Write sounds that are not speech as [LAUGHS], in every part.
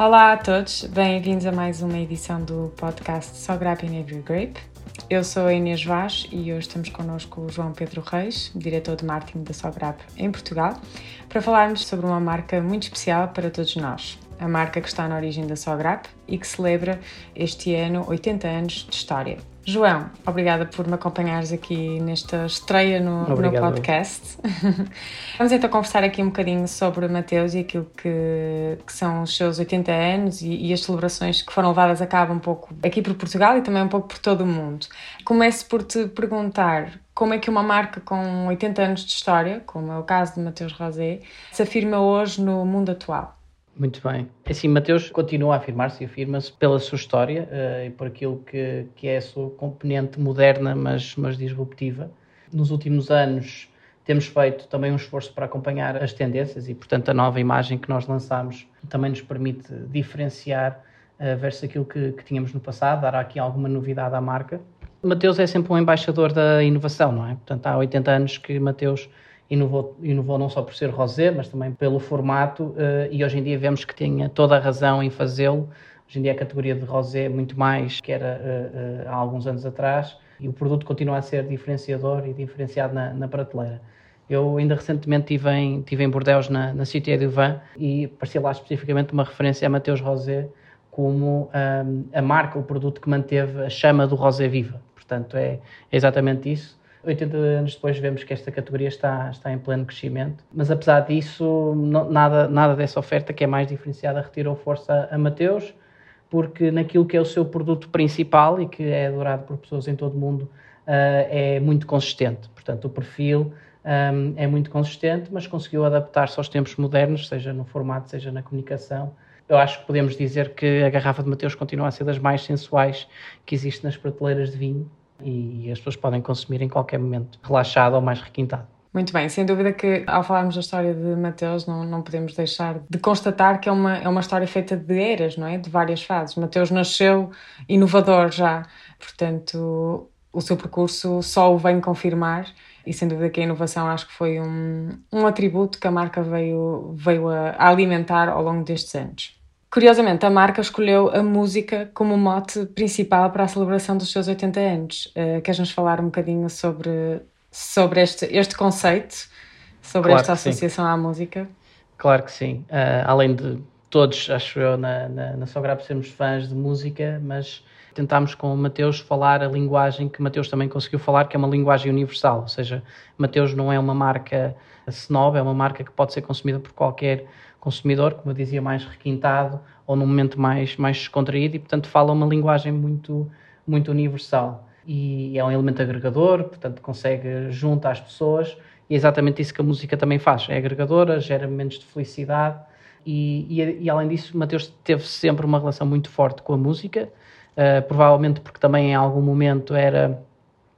Olá a todos, bem-vindos a mais uma edição do podcast Só Grape in Every Grape. Eu sou a Inês Vaz e hoje estamos connosco o João Pedro Reis, diretor de marketing da Sograp em Portugal, para falarmos sobre uma marca muito especial para todos nós. A marca que está na origem da Sograp e que celebra este ano 80 anos de história. João, obrigada por me acompanhares aqui nesta estreia no, no podcast. [LAUGHS] Vamos então conversar aqui um bocadinho sobre Mateus e aquilo que, que são os seus 80 anos e, e, as celebrações que foram levadas a cabo um pouco aqui por Portugal e também um pouco por todo o mundo. Começo por te perguntar como é que uma marca com 80 anos de história, como é o caso de Mateus Rosé, se afirma hoje no mundo atual. Muito bem. Assim, Mateus continua a afirmar-se e afirma-se pela sua história uh, e por aquilo que, que é a sua componente moderna, mas, mas disruptiva. Nos últimos anos temos feito também um esforço para acompanhar as tendências e, portanto, a nova imagem que nós lançamos também nos permite diferenciar uh, versus aquilo que, que tínhamos no passado, dar aqui alguma novidade à marca. Mateus é sempre um embaixador da inovação, não é? Portanto, há 80 anos que Mateus inovou, inovou não só por ser rosé, mas também pelo formato, uh, e hoje em dia vemos que tinha toda a razão em fazê-lo. Hoje em dia a categoria de rosé é muito mais que era uh, uh, há alguns anos atrás, e o produto continua a ser diferenciador e diferenciado na, na prateleira. Eu ainda recentemente estive em, estive em Bordeaux, na, na Cité du Vin, e aparecia lá especificamente uma referência a Mateus Rosé como um, a marca, o produto que manteve a chama do rosé viva. Portanto, é, é exatamente isso 80 anos depois vemos que esta categoria está, está em pleno crescimento, mas apesar disso, não, nada, nada dessa oferta que é mais diferenciada retirou força a Mateus, porque naquilo que é o seu produto principal e que é adorado por pessoas em todo o mundo, uh, é muito consistente. Portanto, o perfil um, é muito consistente, mas conseguiu adaptar-se aos tempos modernos, seja no formato, seja na comunicação. Eu acho que podemos dizer que a garrafa de Mateus continua a ser das mais sensuais que existe nas prateleiras de vinho e as pessoas podem consumir em qualquer momento, relaxado ou mais requintado. Muito bem, sem dúvida que ao falarmos da história de Mateus não, não podemos deixar de constatar que é uma, é uma história feita de eras, não é? De várias fases. Mateus nasceu inovador já, portanto o seu percurso só o vem confirmar e sem dúvida que a inovação acho que foi um, um atributo que a marca veio, veio a, alimentar ao longo destes anos. Curiosamente, a marca escolheu a música como mote principal para a celebração dos seus 80 anos. Uh, Queres-nos falar um bocadinho sobre, sobre este, este conceito, sobre claro esta associação sim. à música? Claro que sim. Uh, além de todos, acho eu, na, na, na Sograp sermos fãs de música, mas tentámos com o Mateus falar a linguagem que Mateus também conseguiu falar, que é uma linguagem universal, ou seja, Mateus não é uma marca snob, é uma marca que pode ser consumida por qualquer consumidor, como eu dizia, mais requintado ou num momento mais, mais descontraído e, portanto, fala uma linguagem muito, muito universal. E é um elemento agregador, portanto, consegue juntar as pessoas e é exatamente isso que a música também faz. É agregadora, gera momentos de felicidade e, e, e além disso, Mateus teve sempre uma relação muito forte com a música, uh, provavelmente porque também em algum momento era,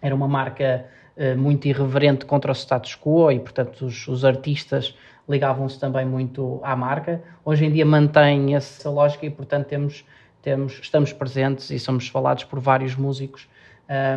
era uma marca uh, muito irreverente contra o status quo e, portanto, os, os artistas ligavam-se também muito à marca. Hoje em dia mantém essa lógica e, portanto, temos, temos, estamos presentes e somos falados por vários músicos,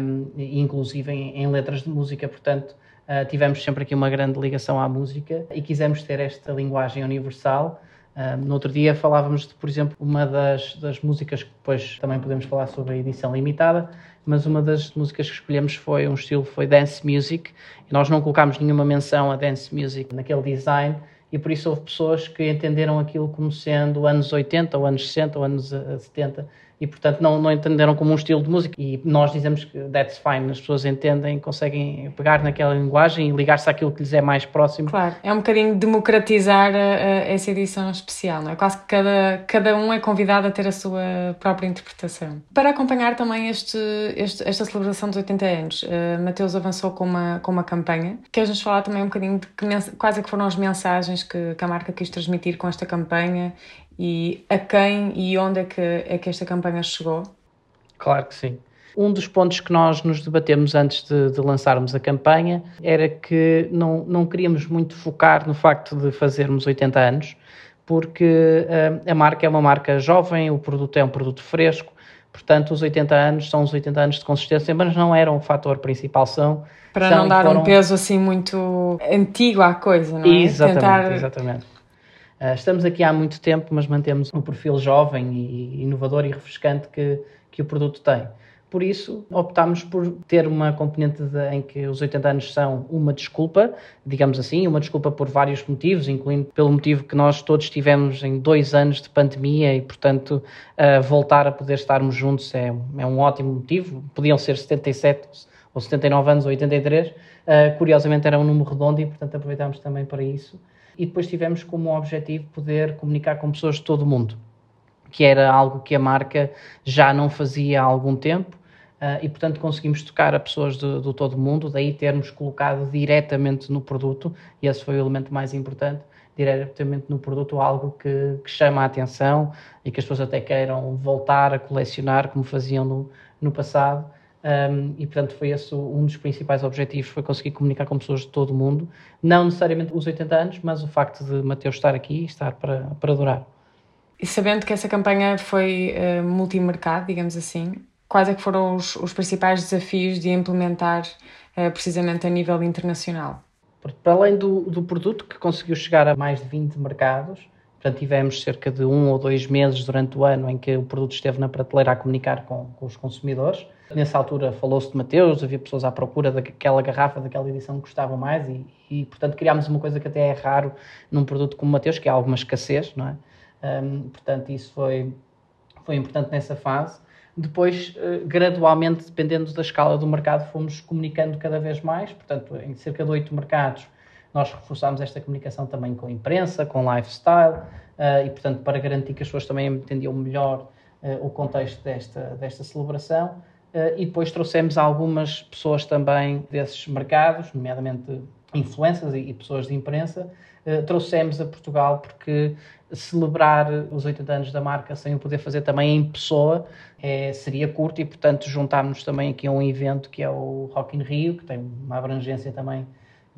um, inclusive em, em, letras de música. Portanto, uh, tivemos sempre aqui uma grande ligação à música e quisemos ter esta linguagem universal. Um, no outro dia falávamos de, por exemplo, uma das, das músicas que depois também podemos falar sobre a edição limitada, mas uma das músicas que escolhemos foi um estilo foi dance music e nós não colocámos nenhuma menção a dance music naquele design e por isso houve pessoas que entenderam aquilo como sendo anos 80 ou anos 60 ou anos 70 e portanto não, não entenderam como um estilo de música e nós dizemos que that's fine, as pessoas entendem, conseguem pegar naquela linguagem e ligar-se àquilo que lhes é mais próximo. Claro, é um bocadinho democratizar a, a, essa edição especial, não é? Quase que cada, cada um é convidado a ter a sua própria interpretação. Para acompanhar também este, este esta celebração dos 80 anos, uh, Mateus avançou com uma, com uma campanha. Queres-nos falar também um bocadinho de que, quais é que foram as mensagens que, que a marca quis transmitir com esta campanha e a quem e onde é que, é que esta campanha chegou? Claro que sim. Um dos pontos que nós nos debatemos antes de, de, lançarmos a campanha era que não, não queríamos muito focar no facto de fazermos 80 anos, porque uh, a marca é uma marca jovem, o produto é um produto fresco, Portanto, os 80 anos são os 80 anos de consistência, mas não eram o fator principal, são... Para são não dar foram... um peso assim muito antigo à coisa, não é? Exatamente, Tentar... exatamente. Uh, estamos aqui há muito tempo, mas mantemos um perfil jovem e inovador e refrescante que, que o produto tem. Por isso, optámos por ter uma componente de, em que os 80 anos são uma desculpa, digamos assim, uma desculpa por vários motivos, incluindo pelo motivo que nós todos tivemos em dois anos de pandemia e, portanto, uh, voltar a poder estarmos juntos é, é, um ótimo motivo. Podiam ser 77 ou 79 anos ou 83, uh, curiosamente era um número redondo e, portanto, aproveitámos também para isso. E depois tivemos como objetivo poder comunicar com pessoas de todo o mundo que era algo que a marca já não fazia há algum tempo Uh, e, portanto, conseguimos tocar a pessoas do, do todo o mundo, daí termos colocado diretamente no produto, e esse foi o elemento mais importante, diretamente no produto algo que, que chama a atenção e que as pessoas até queiram voltar a colecionar como faziam no, no passado. Um, e portanto foi esse um dos principais objetivos foi conseguir comunicar com pessoas de todo o mundo não necessariamente os 80 anos mas o facto de Mateus estar aqui e estar para, para durar e sabendo que essa campanha foi uh, multimercado digamos assim quais é que foram os, os principais desafios de implementar uh, precisamente a nível internacional? Para além do, do produto que conseguiu chegar a mais de 20 mercados, portanto tivemos cerca de um ou dois meses durante o ano em que o produto esteve na prateleira a comunicar com, com os consumidores. Nessa altura falou-se de Mateus, havia pessoas à procura daquela garrafa, daquela edição que gostavam mais e, e, portanto criámos uma coisa que até é raro num produto como Mateus, que é alguma escassez, não é? Um, portanto, isso foi, foi importante nessa fase. Depois, eh, gradualmente, dependendo da escala do mercado, fomos comunicando cada vez mais. Portanto, em cerca de oito mercados, nós reforçámos esta comunicação também com imprensa, com lifestyle, eh, e, portanto, para garantir que as pessoas também entendiam melhor eh, o contexto desta, desta celebração. E depois trouxemos algumas pessoas também desses mercados, nomeadamente influências e pessoas de imprensa, trouxemos a Portugal porque celebrar os 80 anos da marca sem o poder fazer também em pessoa é, seria curto e, portanto, juntámos também aqui a um evento que é o Rock in Rio, que tem uma abrangência também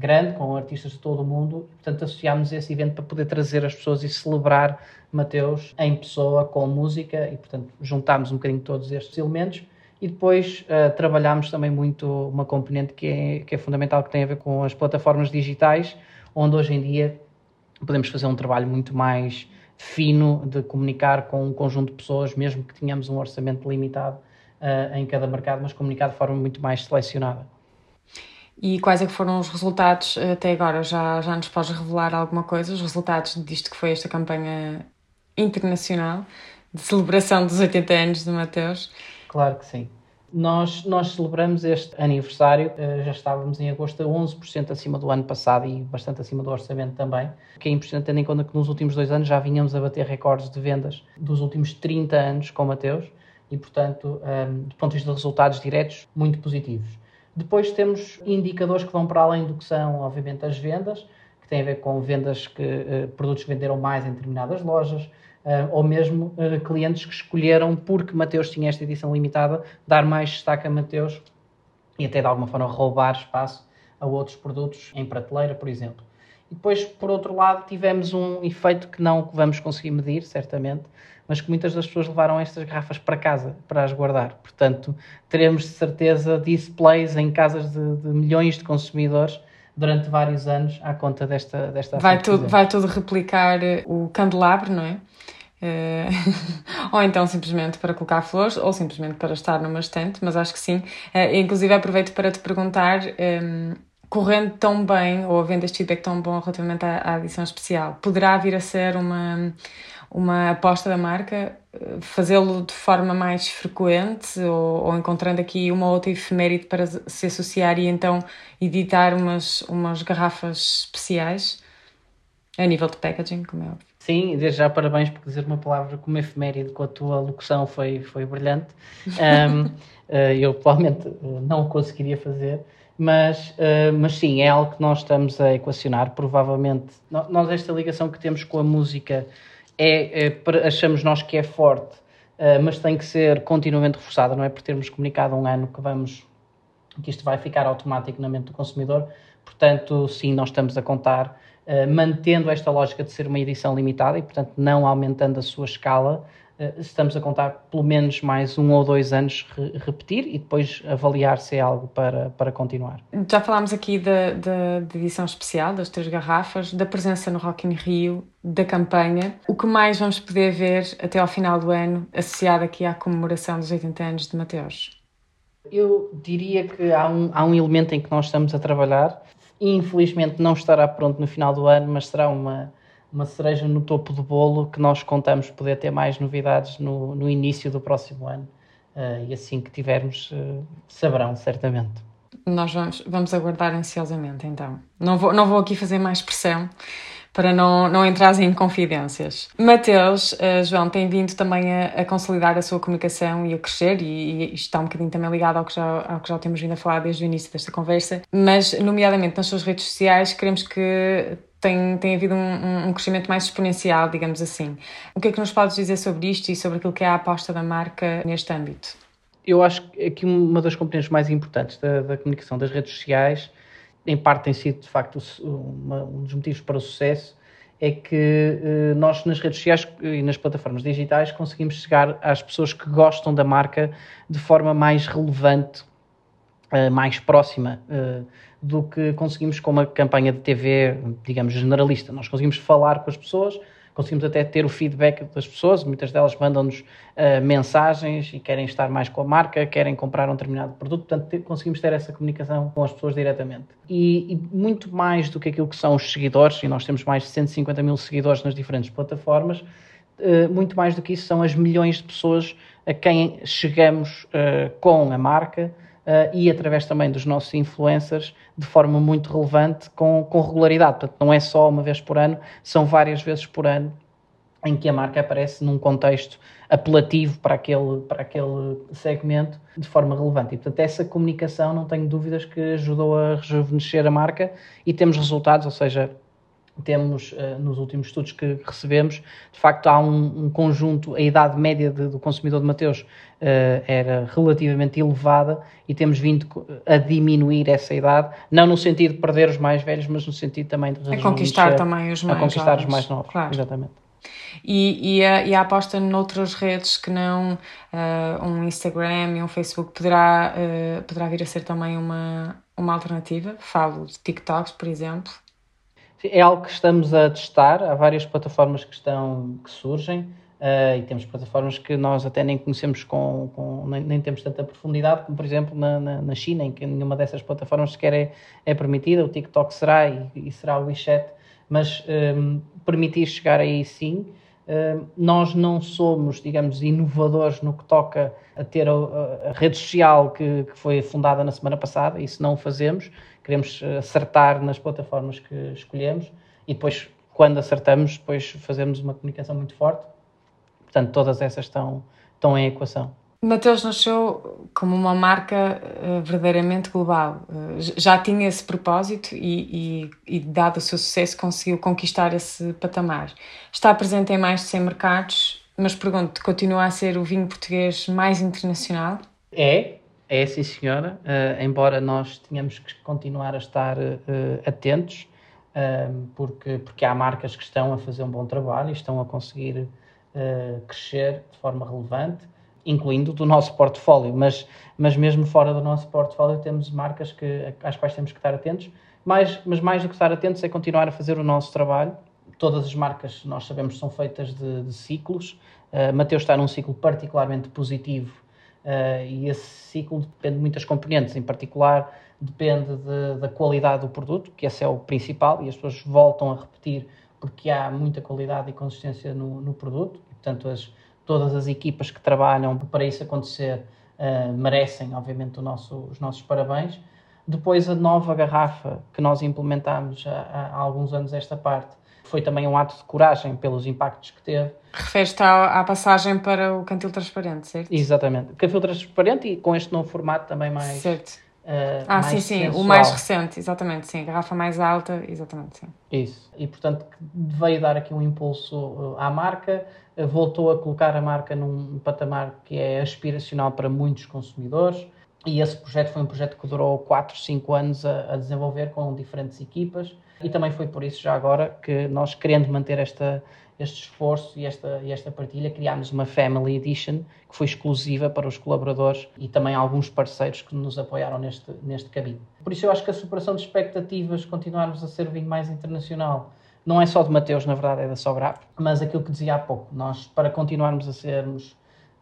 grande, com artistas de todo o mundo, portanto, associámos esse evento para poder trazer as pessoas e celebrar Mateus em pessoa, com música, e, portanto, juntámos um bocadinho todos estes elementos. E depois uh, trabalhámos também muito uma componente que é, que é fundamental, que tem a ver com as plataformas digitais, onde hoje em dia podemos fazer um trabalho muito mais fino de comunicar com um conjunto de pessoas, mesmo que tenhamos um orçamento limitado uh, em cada mercado, mas comunicar de forma muito mais selecionada. E quais é que foram os resultados até agora? Já, já nos podes revelar alguma coisa? Os resultados disto que foi esta campanha internacional de celebração dos 80 anos de Mateus? Claro que sim. Nós, nós celebramos este aniversário, eh, já estávamos em agosto a 11% acima do ano passado e bastante acima do orçamento também, que é importante tendo em conta que nos últimos dois anos já vinhamos a bater recordes de vendas dos últimos 30 anos com Mateus e, portanto, ehm, do ponto de vista de resultados diretos, muito positivos. Depois temos indicadores que vão para além do que são, obviamente, as vendas, que têm a ver com vendas que eh, produtos que venderam mais em determinadas lojas, uh, ou mesmo uh, clientes que escolheram, porque Mateus tinha esta edição limitada, dar mais destaque a Mateus e até de alguma forma roubar espaço a outros produtos em prateleira, por exemplo. E depois, por outro lado, tivemos um efeito que não vamos conseguir medir, certamente, mas que muitas das pessoas levaram estas garrafas para casa para as guardar. Portanto, teremos de certeza displays em casas de, de milhões de consumidores durante vários anos à conta desta, desta vai tudo Vai tudo replicar o candelabro, não é? Uh, [LAUGHS] ou então simplesmente para colocar flores, ou simplesmente para estar numa estante, mas acho que sim. Uh, inclusive aproveito para te perguntar, um, ehm, correndo tão bem, ou havendo este feedback tão bom relativamente à, à edição especial, poderá vir a ser uma, uma aposta da marca, eh, fazê-lo de forma mais frequente, ou, ou, encontrando aqui uma outra efeméride para se associar e então editar umas, umas garrafas especiais, a nível de packaging, como é óbvio. Sim, desde já parabéns por dizer uma palavra como efeméride com a tua locução, foi, foi brilhante. [LAUGHS] Um, eh, eu provavelmente não o conseguiria fazer, mas, uh, mas sim, é algo que nós estamos a equacionar. Provavelmente, nós, esta ligação que temos com a música, é, é achamos nós que é forte, uh, mas tem que ser continuamente reforçada, não é por termos comunicado um ano que vamos que isto vai ficar automático na mente do consumidor. Portanto, sim, nós estamos a contar eh, mantendo esta lógica de ser uma edição limitada e, portanto, não aumentando a sua escala, estamos a contar pelo menos mais um ou dois anos re repetir e depois avaliar se é algo para, para continuar. Já falámos aqui da, da, da, edição especial, das três garrafas, da presença no Rock in Rio, da campanha. O que mais vamos poder ver até ao final do ano associado aqui à comemoração dos 80 anos de Mateus? Eu diria que há um, há um elemento em que nós estamos a trabalhar. Infelizmente não estará pronto no final do ano, mas será uma uma cereja no topo do bolo que nós contamos poder ter mais novidades no, no início do próximo ano. Uh, e assim que tivermos, uh, saberão certamente. Nós vamos, vamos aguardar ansiosamente, então. Não vou, não vou aqui fazer mais pressão para não, não entrar em confidências. Mateus, uh, João, tem vindo também a, a, consolidar a sua comunicação e a crescer, e, e está um bocadinho também ligado ao que, já, ao que já temos vindo a falar desde o início desta conversa, mas, nomeadamente nas suas redes sociais, queremos que tem, tem havido um, um, crescimento mais exponencial, digamos assim. O que é que nos podes dizer sobre isto e sobre aquilo que é a aposta da marca neste âmbito? Eu acho que aqui uma das componentes mais importantes da, da comunicação das redes sociais, em parte tem sido de facto uma, um dos motivos para o sucesso, é que eh, nós nas redes sociais e nas plataformas digitais conseguimos chegar às pessoas que gostam da marca de forma mais relevante, eh, mais próxima. Eh, do que conseguimos com uma campanha de TV, digamos, generalista. Nós conseguimos falar com as pessoas, conseguimos até ter o feedback das pessoas, muitas delas mandam-nos uh, mensagens e querem estar mais com a marca, querem comprar um determinado produto, portanto ter, conseguimos ter essa comunicação com as pessoas diretamente. E, e, muito mais do que aquilo que são os seguidores, e nós temos mais de 150 mil seguidores nas diferentes plataformas, uh, muito mais do que isso são as milhões de pessoas a quem chegamos uh, com a marca, uh, e através também dos nossos influencers de forma muito relevante, com, com regularidade. Portanto, não é só uma vez por ano, são várias vezes por ano em que a marca aparece num contexto apelativo para aquele, para aquele segmento de forma relevante. E, portanto, essa comunicação, não tenho dúvidas que ajudou a rejuvenescer a marca e temos resultados, ou seja, temos uh, nos últimos estudos que recebemos, de facto há um, um conjunto, a idade média de, do consumidor de Mateus uh, era relativamente elevada e temos vindo a diminuir essa idade, não no sentido de perder os mais velhos, mas no sentido também de a conquistar também os mais a conquistar jovens. os mais novos, claro. exatamente. E, e, a, e a aposta noutras redes que não uh, um Instagram e um Facebook poderá, poderá vir a ser também uma, uma alternativa? Falo de TikToks, por exemplo. É algo que estamos a testar, há várias plataformas que, estão, que surgem uh, e temos plataformas que nós até nem conhecemos com, com nem, nem, temos tanta profundidade, como por exemplo na, na, na, China, em que nenhuma dessas plataformas sequer é, é permitida, o TikTok será e, e será o WeChat, mas um, ehm, permitir chegar aí sim. Nós não somos, digamos, inovadores no que toca a ter a, rede social que, que, foi fundada na semana passada, isso não o fazemos queremos eh, acertar nas plataformas que escolhemos e depois, quando acertamos, depois fazemos uma comunicação muito forte. Portanto, todas essas estão, estão em equação. Mateus nasceu como uma marca uh, verdadeiramente global. Uh, já tinha esse propósito e, e, e, dado o seu sucesso, conseguiu conquistar esse patamar. Está presente em mais de 100 mercados, mas pergunto, continua a ser o vinho português mais internacional? É, é sim, senhora, uh, embora nós tenhamos que continuar a estar atentos, porque, porque há marcas que estão a fazer um bom trabalho e estão a conseguir crescer de forma relevante, incluindo do nosso portfólio, mas, mas mesmo fora do nosso portfólio temos marcas que, às quais temos que estar atentos, mas, mas mais do que estar atentos é continuar a fazer o nosso trabalho. Todas as marcas, nós sabemos, são feitas de, de ciclos. Uh, Mateus está num ciclo particularmente positivo Uh, e esse ciclo depende de muitas componentes, em particular depende de, da qualidade do produto, que esse é o principal, e as pessoas voltam a repetir porque há muita qualidade e consistência no, no produto, e, portanto as, todas as equipas que trabalham para isso acontecer uh, merecem, obviamente, nosso, os nossos parabéns. Depois a nova garrafa que nós implementámos há, há alguns anos esta parte, foi também um ato de coragem pelos impactos que teve. Refere-te à, passagem para o cantil transparente, certo? Exatamente. Cantil transparente e com este novo formato também mais. Certo. Uh, ah, sim, sim, sensual. o mais recente, exatamente, sim, a garrafa mais alta, exatamente, sim. Isso, e portanto veio dar aqui um impulso à marca, voltou a colocar a marca num patamar que é aspiracional para muitos consumidores, E esse projeto foi um projeto que durou 4, 5 anos a, a desenvolver com diferentes equipas. E também foi por isso, já agora, que nós, querendo manter esta, este esforço e esta, e esta partilha, criámos uma Family Edition que foi exclusiva para os colaboradores e também alguns parceiros que nos apoiaram neste, neste caminho. Por isso, eu acho que a superação de expectativas, continuarmos a ser o vinho mais internacional, não é só de Mateus, na verdade, é da Sograp, mas aquilo que dizia há pouco, nós, para continuarmos a sermos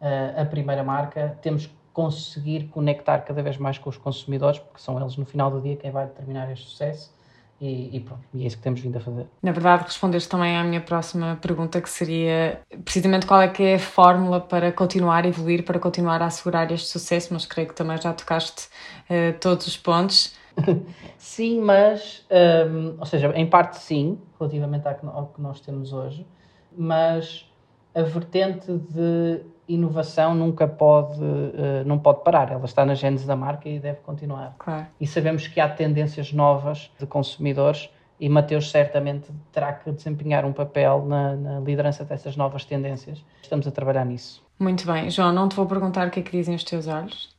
uh, a primeira marca, temos que conseguir conectar cada vez mais com os consumidores, porque são eles, no final do dia, quem vai determinar este sucesso e, e, pronto, e é isso que temos vindo a fazer. Na verdade, respondeste também à minha próxima pergunta, que seria precisamente qual é que é a fórmula para continuar a evoluir, para continuar a assegurar este sucesso, mas creio que também já tocaste uh, todos os pontos. [LAUGHS] sim, mas, um, ou seja, em parte sim, relativamente ao que nós temos hoje, mas a vertente de inovação nunca pode, uh, não pode parar. Ela está na gênese da marca e deve continuar. Claro. E sabemos que há tendências novas de consumidores e Mateus certamente terá que desempenhar um papel na, na, liderança dessas novas tendências. Estamos a trabalhar nisso. Muito bem. João, não te vou perguntar o que é que dizem os teus olhos.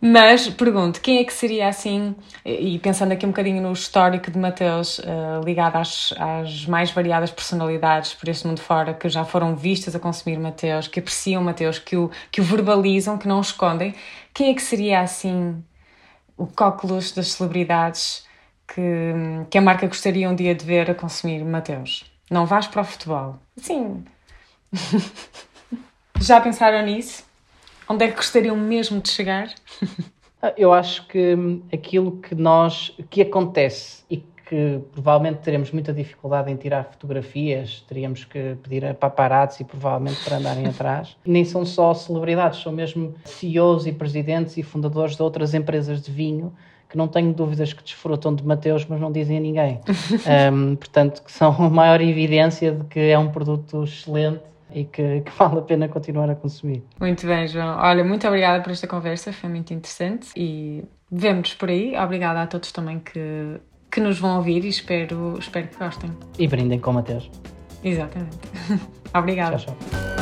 Mas pergunto, quem é que seria assim, e pensando aqui um bocadinho no histórico de Mateus, uh, ligado às, às mais variadas personalidades por este mundo fora, que já foram vistas a consumir Mateus, que apreciam Mateus, que o, que o verbalizam, que não o escondem, quem é que seria assim o cóculos das celebridades que, que a marca gostaria um dia de ver a consumir Mateus? Não vais para o futebol. Sim. [LAUGHS] Já pensaram nisso? Onde é que gostariam mesmo de chegar? Ah, eu acho que aquilo que nós que acontece e que provavelmente teremos muita dificuldade em tirar fotografias, teríamos que pedir a paparazzi provavelmente para andarem atrás. [LAUGHS] Nem são só celebridades, são mesmo CEOs e presidentes e fundadores de outras empresas de vinho que não tenho dúvidas que desfrutam de Mateus, mas não dizem a ninguém. [LAUGHS] um, portanto, que são a maior evidência de que é um produto excelente e que, que, [LAUGHS] vale a pena continuar a consumir. Muito bem, João. Olha, muito obrigada por esta conversa, foi muito interessante e vemos-nos por aí. Obrigada a todos também que, que nos vão ouvir e espero, espero que gostem. E brindem com Mateus. Exatamente. [LAUGHS] obrigada. Tchau, tchau.